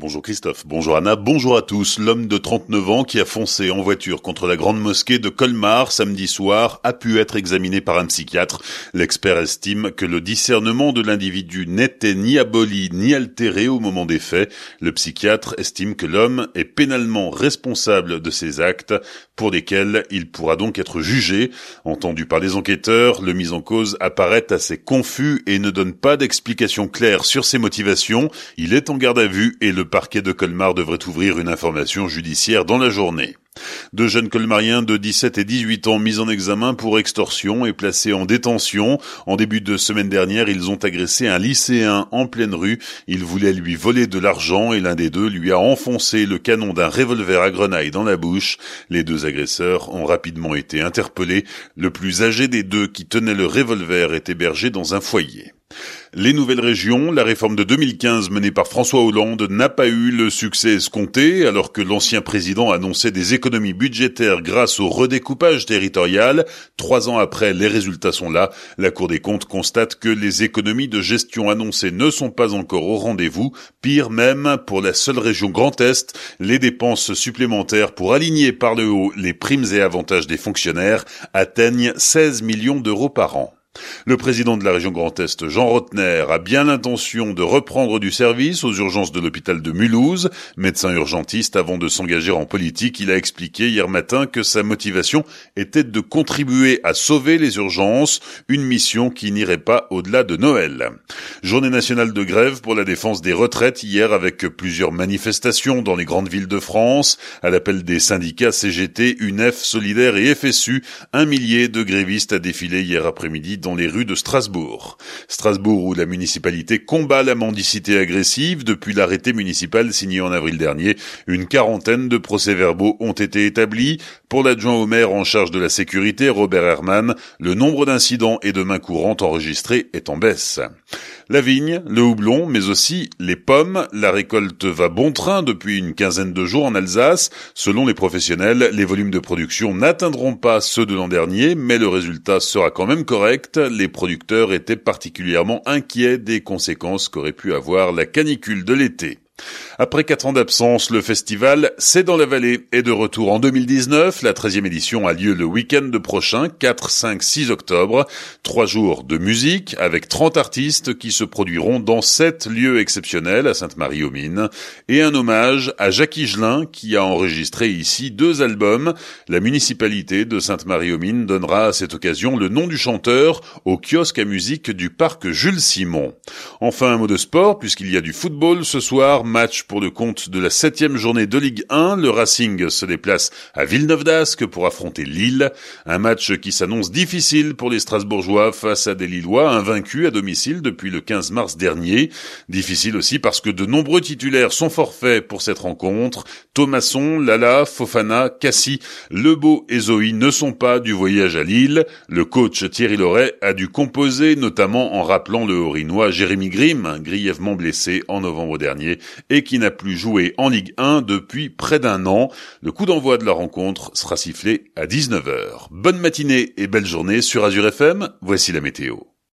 Bonjour Christophe, bonjour Anna, bonjour à tous. L'homme de 39 ans qui a foncé en voiture contre la grande mosquée de Colmar samedi soir a pu être examiné par un psychiatre. L'expert estime que le discernement de l'individu n'était ni aboli ni altéré au moment des faits. Le psychiatre estime que l'homme est pénalement responsable de ses actes pour lesquels il pourra donc être jugé. Entendu par les enquêteurs, le mis en cause apparaît assez confus et ne donne pas d'explication claire sur ses motivations. Il est en garde à vue et le parquet de Colmar devrait ouvrir une information judiciaire dans la journée. Deux jeunes colmariens de 17 et 18 ans mis en examen pour extorsion et placés en détention. En début de semaine dernière, ils ont agressé un lycéen en pleine rue. Ils voulaient lui voler de l'argent et l'un des deux lui a enfoncé le canon d'un revolver à grenaille dans la bouche. Les deux agresseurs ont rapidement été interpellés. Le plus âgé des deux qui tenait le revolver est hébergé dans un foyer. Les nouvelles régions, la réforme de 2015 menée par François Hollande n'a pas eu le succès escompté alors que l'ancien président annonçait des économies budgétaires grâce au redécoupage territorial. Trois ans après, les résultats sont là. La Cour des comptes constate que les économies de gestion annoncées ne sont pas encore au rendez-vous. Pire même, pour la seule région Grand Est, les dépenses supplémentaires pour aligner par le haut les primes et avantages des fonctionnaires atteignent 16 millions d'euros par an. Le président de la région Grand Est, Jean Rotner, a bien l'intention de reprendre du service aux urgences de l'hôpital de Mulhouse. Médecin urgentiste, avant de s'engager en politique, il a expliqué hier matin que sa motivation était de contribuer à sauver les urgences, une mission qui n'irait pas au-delà de Noël. Journée nationale de grève pour la défense des retraites hier avec plusieurs manifestations dans les grandes villes de France. À l'appel des syndicats CGT, UNEF, Solidaire et FSU, un millier de grévistes a défilé hier après-midi les rues de Strasbourg. Strasbourg où la municipalité combat la mendicité agressive depuis l'arrêté municipal signé en avril dernier. Une quarantaine de procès-verbaux ont été établis. Pour l'adjoint au maire en charge de la sécurité, Robert Herman, le nombre d'incidents et de mains courantes enregistrés est en baisse. La vigne, le houblon, mais aussi les pommes. La récolte va bon train depuis une quinzaine de jours en Alsace. Selon les professionnels, les volumes de production n'atteindront pas ceux de l'an dernier, mais le résultat sera quand même correct. Les producteurs étaient particulièrement inquiets des conséquences qu'aurait pu avoir la canicule de l'été. Après quatre ans d'absence, le festival C'est dans la vallée est de retour en 2019. La 13e édition a lieu le week-end prochain, 4, 5, 6 octobre. Trois jours de musique avec 30 artistes qui se produiront dans sept lieux exceptionnels à Sainte-Marie-aux-Mines et un hommage à Jacques Higelin qui a enregistré ici deux albums. La municipalité de Sainte-Marie-aux-Mines donnera à cette occasion le nom du chanteur au kiosque à musique du parc Jules Simon. Enfin, un mot de sport puisqu'il y a du football ce soir, match pour le compte de la septième journée de Ligue 1. Le Racing se déplace à Villeneuve d'Ascq pour affronter Lille. Un match qui s'annonce difficile pour les Strasbourgeois face à des Lillois invaincus à domicile depuis le 15 mars dernier. Difficile aussi parce que de nombreux titulaires sont forfaits pour cette rencontre. Thomasson, Lala, Fofana, Cassie, Lebeau et Zoe ne sont pas du voyage à Lille. Le coach Thierry Loret a dû composer notamment en rappelant le Horinois Jérémy Grimm, grièvement blessé en novembre dernier et qui n'a plus joué en Ligue 1 depuis près d'un an. Le coup d'envoi de la rencontre sera sifflé à 19h. Bonne matinée et belle journée sur Azure FM, voici la météo.